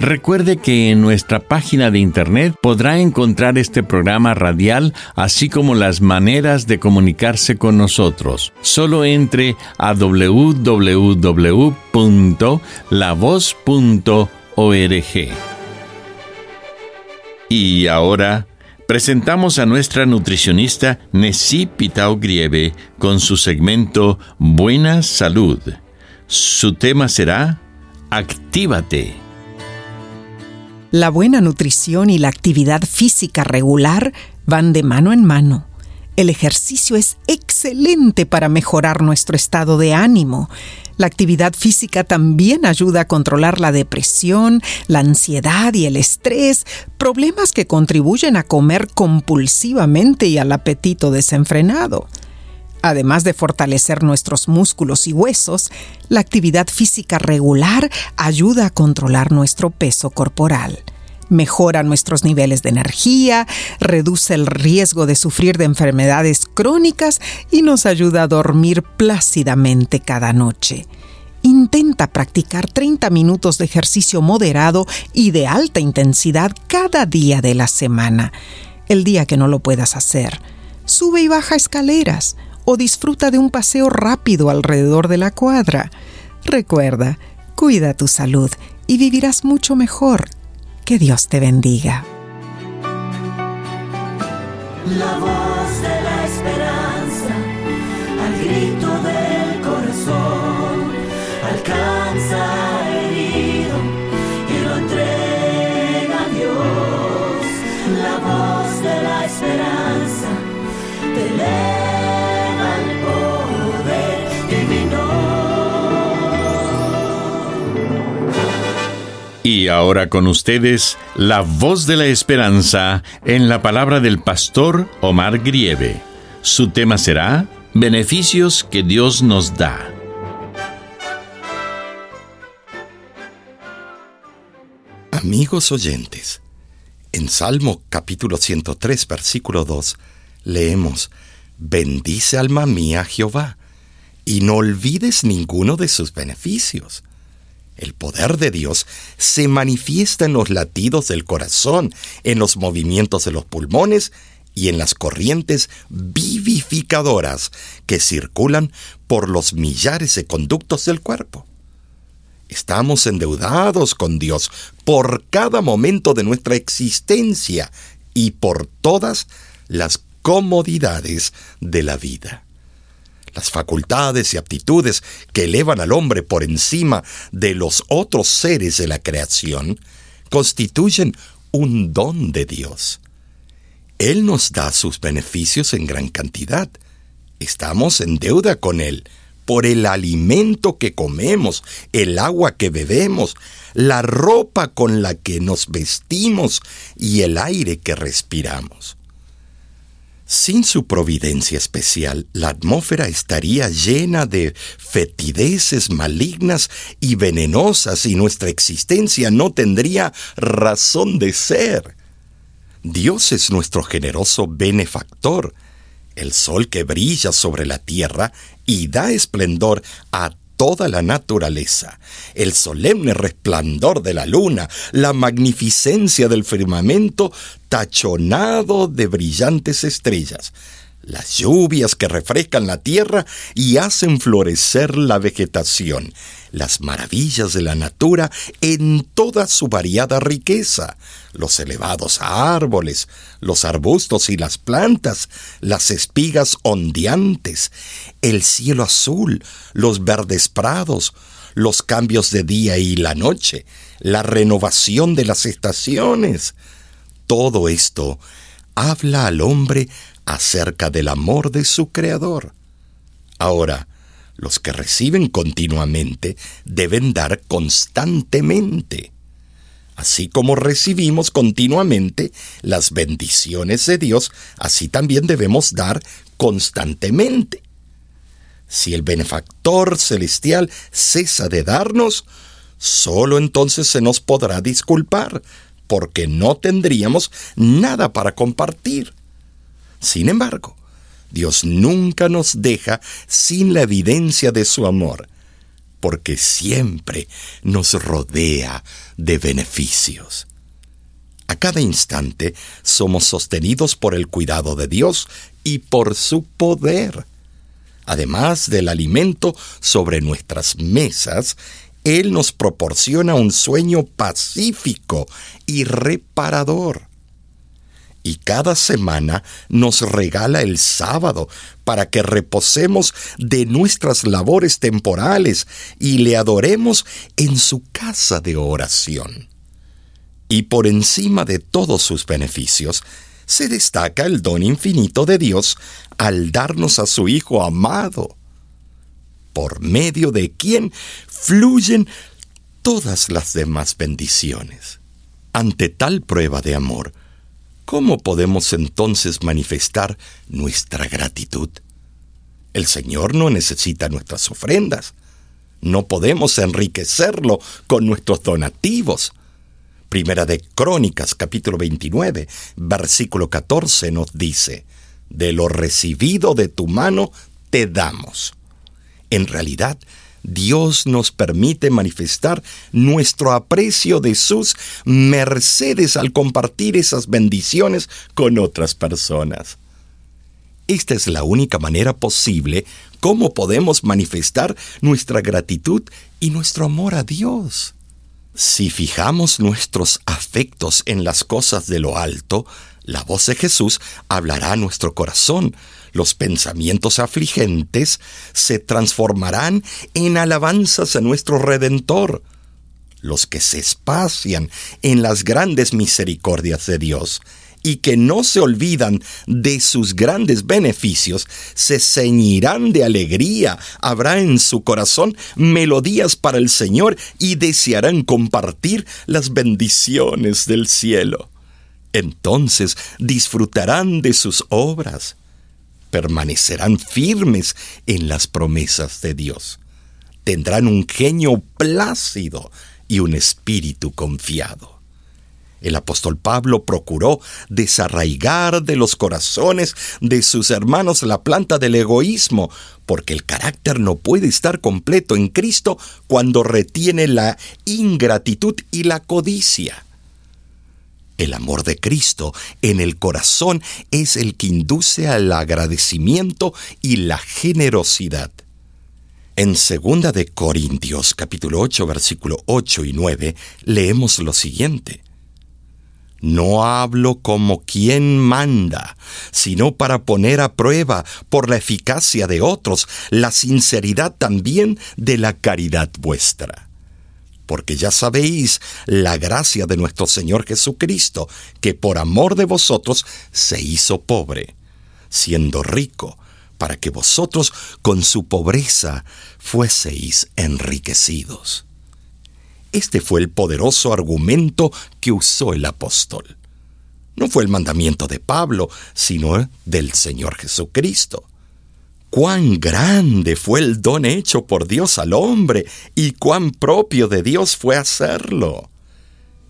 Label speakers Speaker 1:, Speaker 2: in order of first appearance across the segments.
Speaker 1: Recuerde que en nuestra página de internet podrá encontrar este programa radial, así como las maneras de comunicarse con nosotros. Solo entre a www.lavoz.org. Y ahora presentamos a nuestra nutricionista Nessie Pitao Grieve con su segmento Buena Salud. Su tema será Actívate.
Speaker 2: La buena nutrición y la actividad física regular van de mano en mano. El ejercicio es excelente para mejorar nuestro estado de ánimo. La actividad física también ayuda a controlar la depresión, la ansiedad y el estrés, problemas que contribuyen a comer compulsivamente y al apetito desenfrenado. Además de fortalecer nuestros músculos y huesos, la actividad física regular ayuda a controlar nuestro peso corporal. Mejora nuestros niveles de energía, reduce el riesgo de sufrir de enfermedades crónicas y nos ayuda a dormir plácidamente cada noche. Intenta practicar 30 minutos de ejercicio moderado y de alta intensidad cada día de la semana. El día que no lo puedas hacer, sube y baja escaleras o disfruta de un paseo rápido alrededor de la cuadra. Recuerda, cuida tu salud y vivirás mucho mejor. Que Dios te bendiga.
Speaker 3: La voz de la esperanza, al grito del corazón, Y
Speaker 1: ahora con ustedes, la voz de la esperanza en la palabra del pastor Omar Grieve. Su tema será Beneficios que Dios nos da.
Speaker 4: Amigos oyentes, en Salmo capítulo 103, versículo 2, leemos, Bendice alma mía Jehová, y no olvides ninguno de sus beneficios. El poder de Dios se manifiesta en los latidos del corazón, en los movimientos de los pulmones y en las corrientes vivificadoras que circulan por los millares de conductos del cuerpo. Estamos endeudados con Dios por cada momento de nuestra existencia y por todas las comodidades de la vida las facultades y aptitudes que elevan al hombre por encima de los otros seres de la creación, constituyen un don de Dios. Él nos da sus beneficios en gran cantidad. Estamos en deuda con Él por el alimento que comemos, el agua que bebemos, la ropa con la que nos vestimos y el aire que respiramos. Sin su providencia especial, la atmósfera estaría llena de fetideces malignas y venenosas y nuestra existencia no tendría razón de ser. Dios es nuestro generoso benefactor, el sol que brilla sobre la tierra y da esplendor a toda la naturaleza, el solemne resplandor de la luna, la magnificencia del firmamento tachonado de brillantes estrellas, las lluvias que refrescan la tierra y hacen florecer la vegetación, las maravillas de la natura en toda su variada riqueza, los elevados árboles, los arbustos y las plantas, las espigas ondeantes, el cielo azul, los verdes prados, los cambios de día y la noche, la renovación de las estaciones. Todo esto habla al hombre acerca del amor de su Creador. Ahora, los que reciben continuamente deben dar constantemente. Así como recibimos continuamente las bendiciones de Dios, así también debemos dar constantemente. Si el benefactor celestial cesa de darnos, solo entonces se nos podrá disculpar, porque no tendríamos nada para compartir. Sin embargo, Dios nunca nos deja sin la evidencia de su amor, porque siempre nos rodea de beneficios. A cada instante somos sostenidos por el cuidado de Dios y por su poder. Además del alimento sobre nuestras mesas, Él nos proporciona un sueño pacífico y reparador y cada semana nos regala el sábado para que reposemos de nuestras labores temporales y le adoremos en su casa de oración. Y por encima de todos sus beneficios, se destaca el don infinito de Dios al darnos a su Hijo amado, por medio de quien fluyen todas las demás bendiciones. Ante tal prueba de amor, ¿Cómo podemos entonces manifestar nuestra gratitud? El Señor no necesita nuestras ofrendas. No podemos enriquecerlo con nuestros donativos. Primera de Crónicas, capítulo 29, versículo 14 nos dice, De lo recibido de tu mano te damos. En realidad, Dios nos permite manifestar nuestro aprecio de sus mercedes al compartir esas bendiciones con otras personas. Esta es la única manera posible cómo podemos manifestar nuestra gratitud y nuestro amor a Dios. Si fijamos nuestros afectos en las cosas de lo alto, la voz de Jesús hablará a nuestro corazón, los pensamientos afligentes se transformarán en alabanzas a nuestro Redentor. Los que se espacian en las grandes misericordias de Dios y que no se olvidan de sus grandes beneficios, se ceñirán de alegría, habrá en su corazón melodías para el Señor y desearán compartir las bendiciones del cielo. Entonces disfrutarán de sus obras permanecerán firmes en las promesas de Dios. Tendrán un genio plácido y un espíritu confiado. El apóstol Pablo procuró desarraigar de los corazones de sus hermanos la planta del egoísmo, porque el carácter no puede estar completo en Cristo cuando retiene la ingratitud y la codicia. El amor de Cristo en el corazón es el que induce al agradecimiento y la generosidad. En 2 de Corintios capítulo 8 versículo 8 y 9 leemos lo siguiente: No hablo como quien manda, sino para poner a prueba por la eficacia de otros la sinceridad también de la caridad vuestra porque ya sabéis la gracia de nuestro Señor Jesucristo, que por amor de vosotros se hizo pobre, siendo rico, para que vosotros con su pobreza fueseis enriquecidos. Este fue el poderoso argumento que usó el apóstol. No fue el mandamiento de Pablo, sino del Señor Jesucristo cuán grande fue el don hecho por Dios al hombre y cuán propio de Dios fue hacerlo.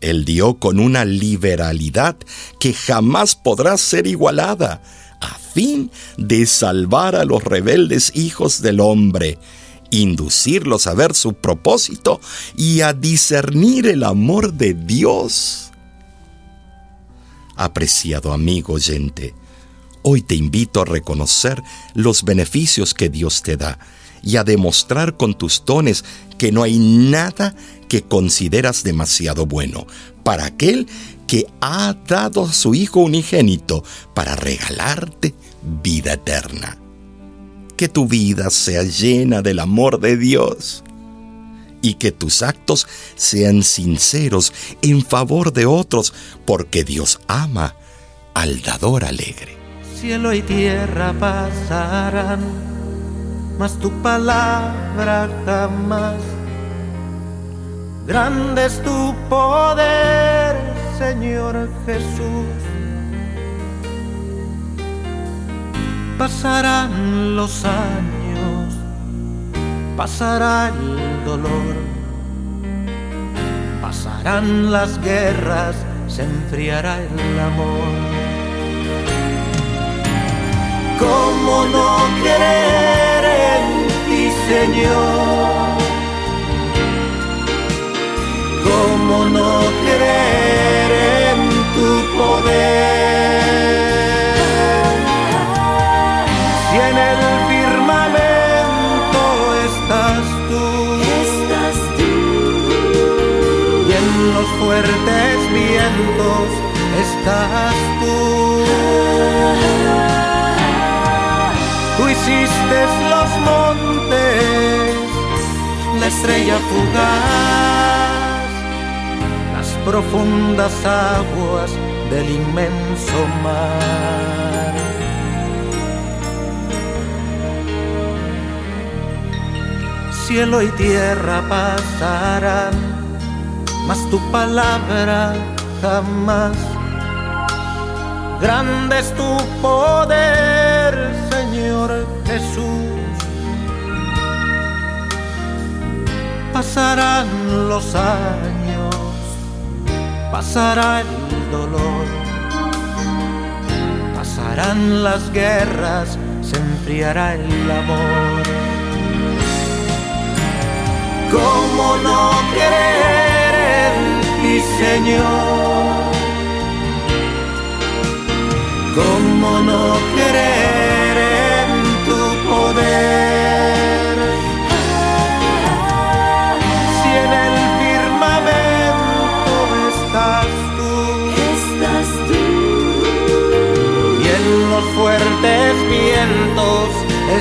Speaker 4: Él dio con una liberalidad que jamás podrá ser igualada, a fin de salvar a los rebeldes hijos del hombre, inducirlos a ver su propósito y a discernir el amor de Dios. Apreciado amigo oyente, Hoy te invito a reconocer los beneficios que Dios te da y a demostrar con tus dones que no hay nada que consideras demasiado bueno para aquel que ha dado a su Hijo unigénito para regalarte vida eterna. Que tu vida sea llena del amor de Dios y que tus actos sean sinceros en favor de otros, porque Dios ama al dador alegre.
Speaker 5: Cielo y tierra pasarán, mas tu palabra jamás. Grande es tu poder, Señor Jesús. Pasarán los años, pasará el dolor, pasarán las guerras, se enfriará el amor. ¿Cómo no creer en ti, Señor? ¿Cómo no creer en tu poder? Si en el firmamento estás tú,
Speaker 3: Estás tú,
Speaker 5: y en los fuertes vientos estás tú. Hiciste los montes, la estrella fugaz, las profundas aguas del inmenso mar. Cielo y tierra pasarán, mas tu palabra jamás. Grande es tu poder, Señor Jesús. Pasarán los años, pasará el dolor, pasarán las guerras, se enfriará el amor. ¿Cómo no creer en ti, Señor? ¿Cómo no creer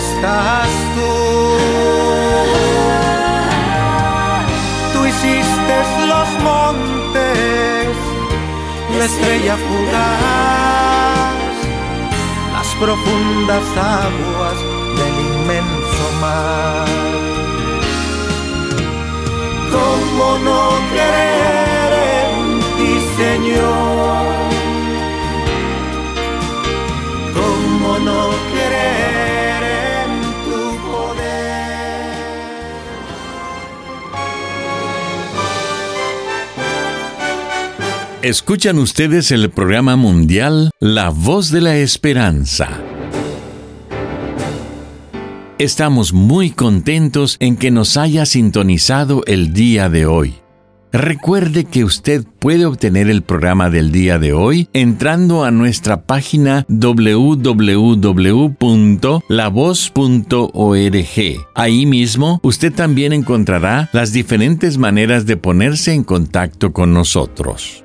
Speaker 5: estás tú.
Speaker 3: Tú
Speaker 5: hiciste los montes, la estrella fugaz, las profundas aguas del inmenso mar. ¿Cómo no creer en ti, Señor? ¿Cómo no creer
Speaker 1: Escuchan ustedes el programa mundial La Voz de la Esperanza. Estamos muy contentos en que nos haya sintonizado el día de hoy. Recuerde que usted puede obtener el programa del día de hoy entrando a nuestra página www.lavoz.org. Ahí mismo usted también encontrará las diferentes maneras de ponerse en contacto con nosotros.